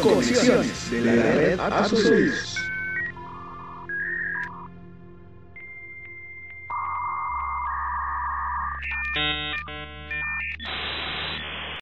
Conexiones de la red a sus oídos.